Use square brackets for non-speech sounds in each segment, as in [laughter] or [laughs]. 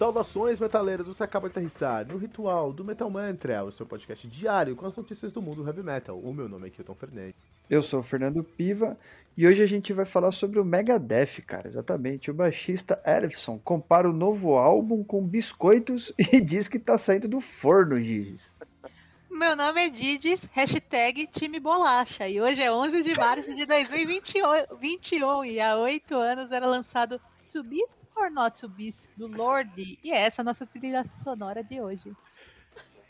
Saudações, metaleiros! Você acaba de aterrissar no Ritual do Metal Mantra, o seu podcast diário com as notícias do mundo heavy metal. O meu nome é Kilton Fernandes. Eu sou o Fernando Piva e hoje a gente vai falar sobre o Megadeth, cara. Exatamente. O baixista Elefson compara o novo álbum com biscoitos [laughs] e diz que tá saindo do forno, Giz. Meu nome é Didis, hashtag time bolacha. E hoje é 11 de março de 2021 e há oito anos era lançado To Beast or Not To Beast, do Lorde. E é essa a nossa trilha sonora de hoje.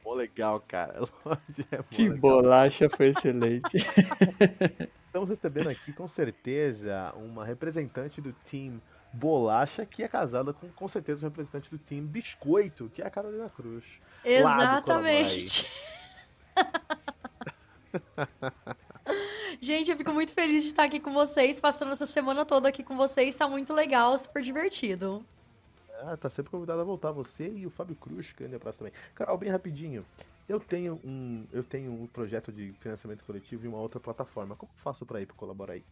Pô, legal, cara. [laughs] É que legal. bolacha foi excelente. [laughs] Estamos recebendo aqui, com certeza, uma representante do time Bolacha, que é casada com, com certeza, um representante do time Biscoito, que é a Carolina Cruz. Exatamente. [laughs] Gente, eu fico muito feliz de estar aqui com vocês, passando essa semana toda aqui com vocês. Tá muito legal, super divertido. Ah, tá sempre convidado a voltar você e o Fábio Cruz, que ainda é também. Carol, bem rapidinho. Eu tenho um, eu tenho um projeto de financiamento coletivo em uma outra plataforma. Como faço para ir para colaborar aí?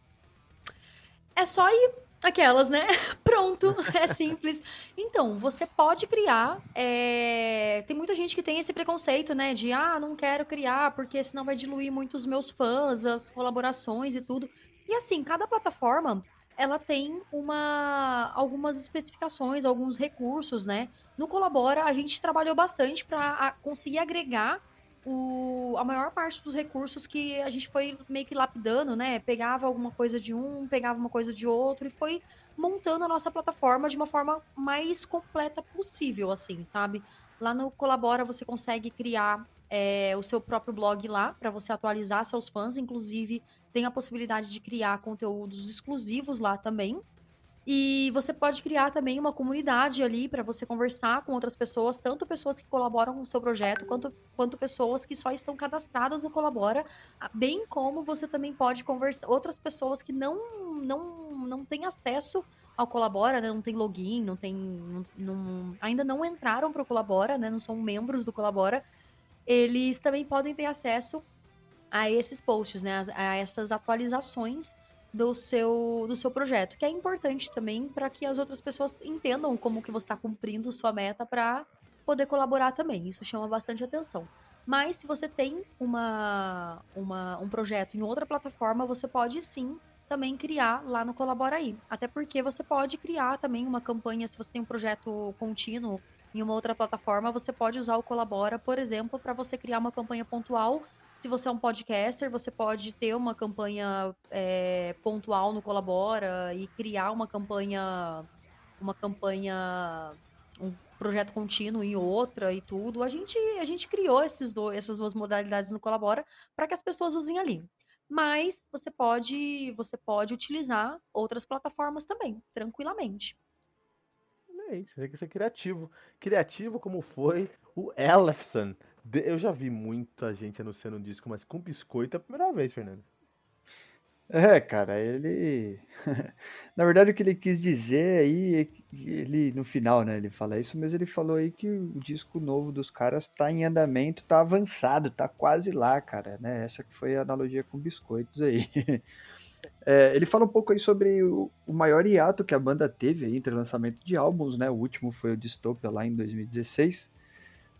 É só ir aquelas, né? [laughs] Pronto, é simples. Então, você pode criar. É... Tem muita gente que tem esse preconceito, né? De ah, não quero criar, porque senão vai diluir muito os meus fãs, as colaborações e tudo. E assim, cada plataforma ela tem uma algumas especificações, alguns recursos, né? No Colabora, a gente trabalhou bastante para conseguir agregar o, a maior parte dos recursos que a gente foi meio que lapidando, né? Pegava alguma coisa de um, pegava uma coisa de outro e foi montando a nossa plataforma de uma forma mais completa possível, assim, sabe? Lá no Colabora você consegue criar é, o seu próprio blog lá para você atualizar seus fãs, inclusive tem a possibilidade de criar conteúdos exclusivos lá também. E você pode criar também uma comunidade ali para você conversar com outras pessoas, tanto pessoas que colaboram com o seu projeto, quanto, quanto pessoas que só estão cadastradas no Colabora, bem como você também pode conversar outras pessoas que não não não têm acesso ao Colabora, né? Não tem login, não tem não, não, ainda não entraram para o Colabora, né? Não são membros do Colabora. Eles também podem ter acesso a esses posts, né? A essas atualizações do seu, do seu projeto, que é importante também para que as outras pessoas entendam como que você está cumprindo sua meta para poder colaborar também. Isso chama bastante atenção. Mas se você tem uma, uma, um projeto em outra plataforma, você pode sim também criar lá no Colabora aí. Até porque você pode criar também uma campanha, se você tem um projeto contínuo em uma outra plataforma, você pode usar o Colabora, por exemplo, para você criar uma campanha pontual se você é um podcaster, você pode ter uma campanha é, pontual no Colabora e criar uma campanha, uma campanha, um projeto contínuo em outra e tudo. A gente, a gente criou esses dois, essas duas modalidades no Colabora para que as pessoas usem ali. Mas você pode, você pode utilizar outras plataformas também, tranquilamente. É isso, tem que ser criativo. Criativo como foi o Elefson eu já vi muita gente anunciando um disco, mas com biscoito é a primeira vez, Fernando. É, cara, ele. [laughs] Na verdade, o que ele quis dizer aí, é ele no final, né? Ele fala isso, mas ele falou aí que o disco novo dos caras tá em andamento, tá avançado, tá quase lá, cara, né? Essa que foi a analogia com biscoitos aí. [laughs] É, ele fala um pouco aí sobre o, o, maior hiato que a banda teve aí entre lançamento de álbuns, né? O último foi o Dystopia lá em 2016.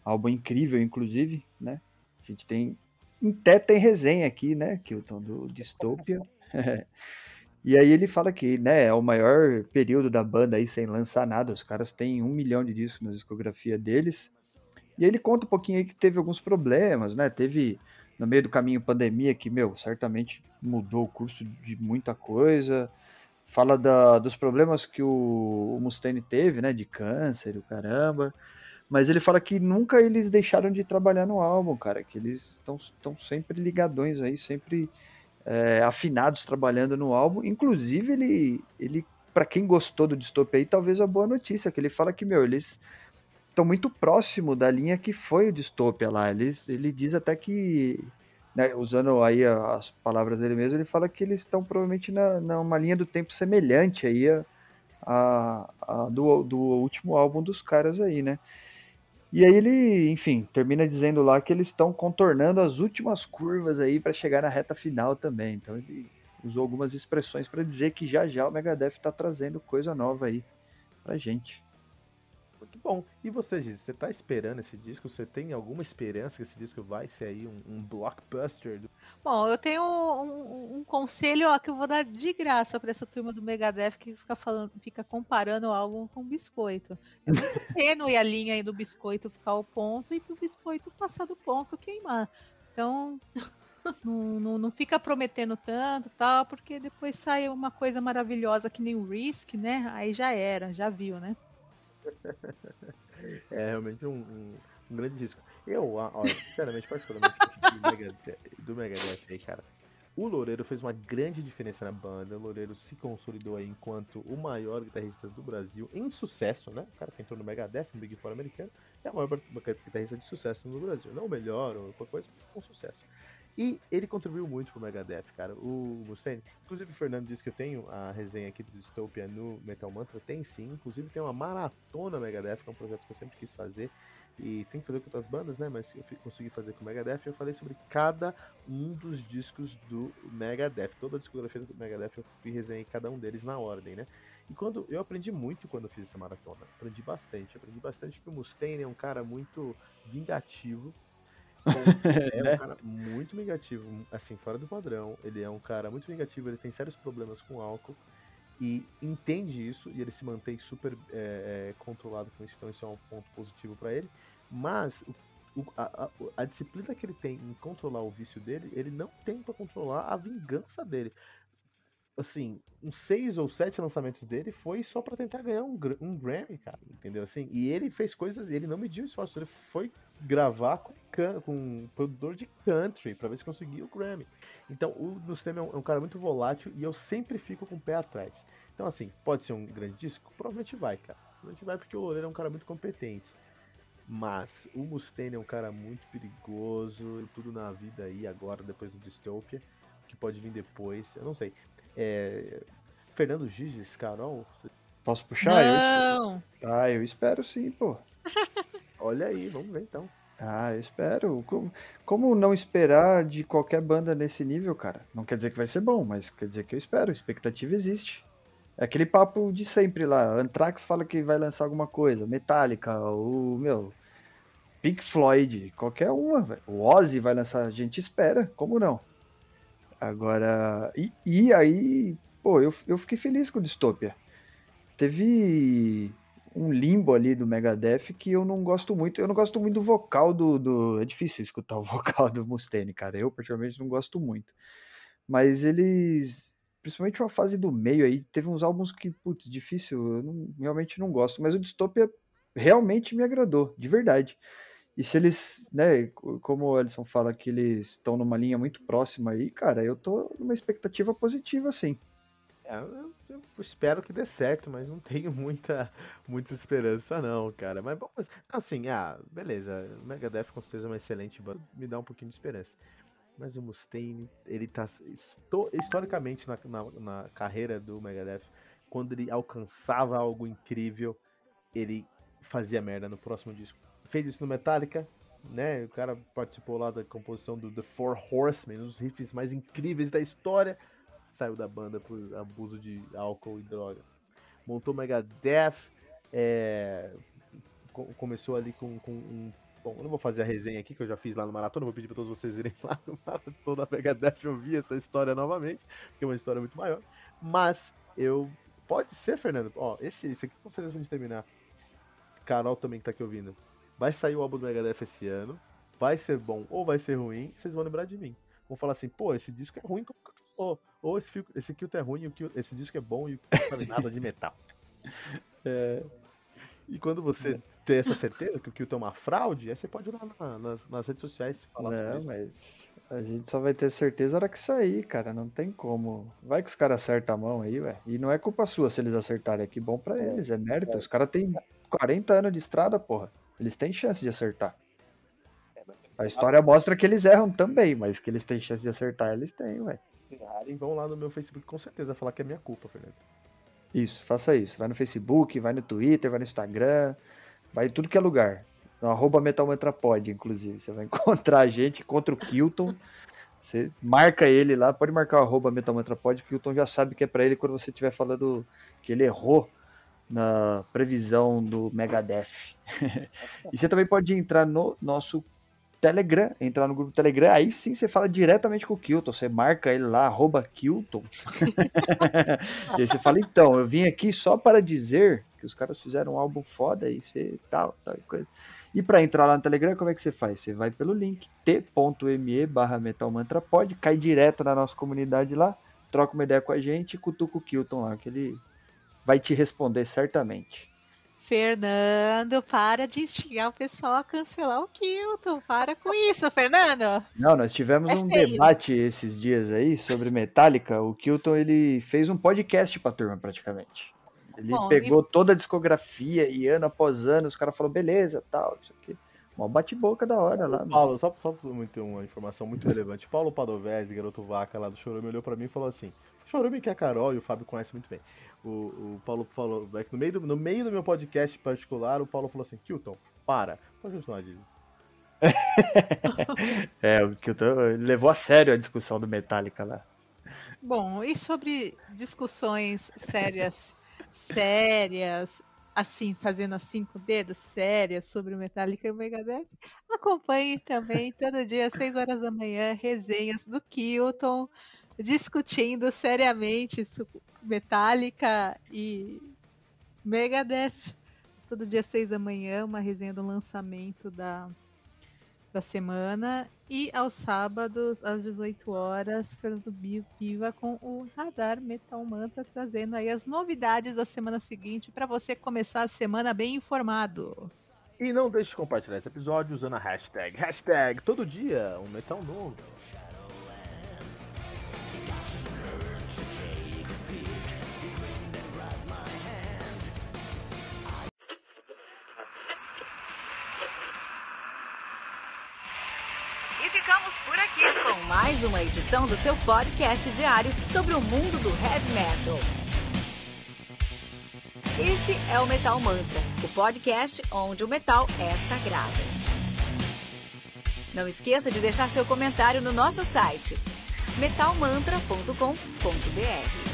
Álbum incrível, inclusive, né? A gente tem. Em teta em resenha aqui, né, Kilton, do Dystopia. [laughs] e aí ele fala que, né, é o maior período da banda aí sem lançar nada. Os caras têm um milhão de discos na discografia deles. E ele conta um pouquinho aí que teve alguns problemas, né? Teve no meio do caminho pandemia que, meu, certamente mudou o curso de muita coisa. Fala da, dos problemas que o, o Mustaine teve, né? De câncer, o caramba. Mas ele fala que nunca eles deixaram de trabalhar no álbum, cara. Que eles estão sempre ligadões aí, sempre é, afinados trabalhando no álbum. Inclusive, ele, ele para quem gostou do Dystopia aí, talvez a boa notícia, que ele fala que, meu, eles estão muito próximo da linha que foi o Dystopia lá. Eles, ele diz até que, né, usando aí as palavras dele mesmo, ele fala que eles estão provavelmente na, numa linha do tempo semelhante aí a, a, a do, do último álbum dos caras aí, né? E aí ele, enfim, termina dizendo lá que eles estão contornando as últimas curvas aí para chegar na reta final também. Então ele usou algumas expressões para dizer que já já o Megadeth está trazendo coisa nova aí pra gente. Muito Bom, e você, Giz, você tá esperando esse disco? Você tem alguma esperança que esse disco vai ser aí um, um blockbuster? Do... Bom, eu tenho um, um, conselho ó, que eu vou dar de graça para essa turma do Megadeth que fica falando, fica comparando o álbum com o biscoito. É muito [laughs] tênue a linha aí do biscoito ficar ao ponto e pro biscoito passar do ponto queimar. Então, [laughs] não, não, não, fica prometendo tanto tal, porque depois sai uma coisa maravilhosa que nem o Risk, né? Aí já era, já viu, né? [laughs] é realmente um, um, um, grande disco. Eu, ó, sinceramente, particularmente do Megadeth, do aí, cara. O Loureiro fez uma grande diferença na banda. O Loureiro se consolidou aí enquanto o maior guitarrista do Brasil em sucesso, né? O cara que entrou no Megadeth, no Big Four americano, é o maior guitarrista de sucesso no Brasil. Não o melhor ou qualquer coisa, mas com sucesso. E ele contribuiu muito pro Megadeth, cara. O Mustaine, inclusive o Fernando disse que eu tenho a resenha aqui do Dystopia no Metal Mantra, tem sim. Inclusive tem uma maratona Megadeth, que é um projeto que eu sempre quis fazer. E tem que fazer com outras bandas, né? Mas eu consegui fazer com o Megadeth. Eu falei sobre cada um dos discos do Megadeth. Toda a discografia do Megadeth eu fui resenhei cada um deles na ordem, né? E quando eu aprendi muito quando eu fiz essa maratona. Aprendi bastante. Aprendi bastante que o Mustaine é um cara muito vingativo é um né? [laughs] cara muito negativo, assim, fora do padrão. Ele é um cara muito negativo, ele tem sérios problemas com álcool e entende isso e ele se mantém super é, é, controlado com isso, então isso é um ponto positivo para ele. Mas o, a, a, a, disciplina que ele tem em controlar o vício dele, ele não tem para controlar a vingança dele assim, uns seis ou sete lançamentos dele foi só para tentar ganhar um, um Grammy, cara, entendeu? Assim, e ele fez coisas, ele não mediu esforço, ele foi gravar com, com um produtor de country para ver se conseguia o Grammy. Então, o Nustema é, um, é um cara muito volátil e eu sempre fico com o pé atrás. Então, assim, pode ser um grande disco? Provavelmente vai, cara. Provavelmente vai porque o Loureiro é um cara muito competente. Mas o Mustaine é um cara muito perigoso, tudo na vida aí agora, depois do Dystopia, que pode vir depois, eu não sei. É... Fernando Giges, Carol. Posso puxar? Não! Eu... Ah, eu espero sim, pô. [laughs] Olha aí, vamos ver então. Ah, eu espero. Como, como não esperar de qualquer banda nesse nível, cara? Não quer dizer que vai ser bom, mas quer dizer que eu espero. A expectativa existe. É aquele papo de sempre lá. Anthrax fala que vai lançar alguma coisa. Metallica, o meu. Pink Floyd, qualquer uma. O Ozzy vai lançar, a gente espera, como não? Agora, e, e aí, pô, eu, eu fiquei feliz com o Dystopia. Teve um limbo ali do Megadeth que eu não gosto muito. Eu não gosto muito do vocal do. do... É difícil escutar o [laughs] vocal do Mustaine, cara. Eu, particularmente, não gosto muito. Mas eles. Principalmente uma fase do meio aí, teve uns álbuns que, putz, difícil, eu não, realmente não gosto. Mas o Dystopia realmente me agradou, de verdade. E se eles, né, como o Alisson fala que eles estão numa linha muito próxima aí, cara, eu tô numa expectativa positiva, sim. É, eu, eu, espero que dê certo, mas não [laughs] tenho muita, muita esperança não, cara. Mas bom, assim, ah, beleza, Megadeth com certeza é uma excelente banda, me dá um pouquinho de esperança. Mas o Mustaine, ele tá historicamente na, na, na carreira do Megadeth, quando ele alcançava algo incrível, ele fazia merda no próximo disco fez isso no Metallica, né? O cara participou lá da composição do The Four Horsemen, um dos riffs mais incríveis da história. Saiu da banda por abuso de álcool e drogas. Montou Megadeth, é, começou ali com, com um Bom, eu não vou fazer a resenha aqui, que eu já fiz lá no Maratona, vou pedir para todos vocês irem [laughs] lá no Maratona Megadeth ouvir essa história novamente, que é uma história muito maior. Mas eu. Pode ser, Fernando. Ó, esse, esse aqui com certeza a gente terminar. Carol também que tá aqui ouvindo. Vai sair o álbum do Megadeth esse ano. Vai ser bom ou vai ser ruim. Vocês vão lembrar de mim. Vão falar assim, pô, esse disco é ruim. Ou, ou esse, esse Kilton é ruim, esse disco é bom e [laughs] não sabe nada de metal. É, e quando você é. ter essa certeza que o Kilton é uma fraude, aí você pode ir lá na, nas, nas, redes sociais falar Não, mas a gente só vai ter certeza na hora que sair, cara. Não tem como. Vai que os caras acertam a mão aí, velho. E não é culpa sua se eles acertarem. É que bom pra eles, é mérito. Os caras têm 40 anos de estrada, porra. Eles têm chance de acertar. A história mostra que eles erram também, mas que eles têm chance de acertar, eles têm, Vão lá no meu Facebook com certeza falar que é minha culpa, Fernando. Isso, faça isso. Vai no Facebook, vai no Twitter, vai no Instagram, vai em tudo que é lugar. No arroba MetalMantraPod, inclusive. Você vai [laughs] encontrar a gente contra o Kilton. Você marca ele lá, pode marcar o arroba MetalMantraPod, que o Kilton já sabe que é pra ele quando você estiver falando que ele errou na previsão do Megadeth. [laughs] e você também pode entrar no nosso Telegram, entrar no grupo Telegram, aí sim você fala diretamente com o Kilton, você marca ele lá, arroba Kilton. [laughs] e aí você fala, então, eu vim aqui só para dizer que os caras fizeram um álbum foda e você tal, tal coisa. E para entrar lá no Telegram, como é que você faz? Você vai pelo link t.me barra metalmantrapod, cai direto na nossa comunidade lá, troca uma ideia com a gente e cutuca o Kilton lá, que ele vai te responder certamente. Fernando, para de instigar o pessoal a cancelar o Kilton. Para com isso, Fernando. Não, nós tivemos é um feio. debate esses dias aí sobre Metallica. O Kilton ele fez um podcast pra turma praticamente. Ele Bom, pegou e... toda a discografia e ano após ano, os caras falaram, beleza, tal, isso aqui. Uma bate-boca da hora lá. Paulo, só, só muito, uma informação muito relevante. Paulo Padovese, garoto vaca lá do Chorume, olhou pra mim e falou assim: Chorume que é a Carol e o Fábio conhece muito bem. O, o Paulo falou, é no meio, do, no meio do meu podcast particular, o Paulo falou assim, Kilton, para. Pode continuar, Didi. [laughs] é, o Kilton levou a sério a discussão do Metallica lá. Bom, e sobre discussões sérias, [laughs] sérias, assim, fazendo assim com o dedo, sérias sobre o Metallica e o Megadeth, acompanhe também todo dia às 6 horas da manhã resenhas do Kilton discutindo seriamente Metallica e Megadeth. Todo dia seis da manhã, uma resenha do lançamento da, da semana. E aos sábados, às 18 horas, Fernando Viva com o Radar Metal Mantra, trazendo aí as novidades da semana seguinte para você começar a semana bem informado. E não deixe de compartilhar esse episódio usando a hashtag. Hashtag todo dia um metal novo. Com mais uma edição do seu podcast diário sobre o mundo do heavy metal. Esse é o Metal Mantra, o podcast onde o metal é sagrado. Não esqueça de deixar seu comentário no nosso site metalmantra.com.br.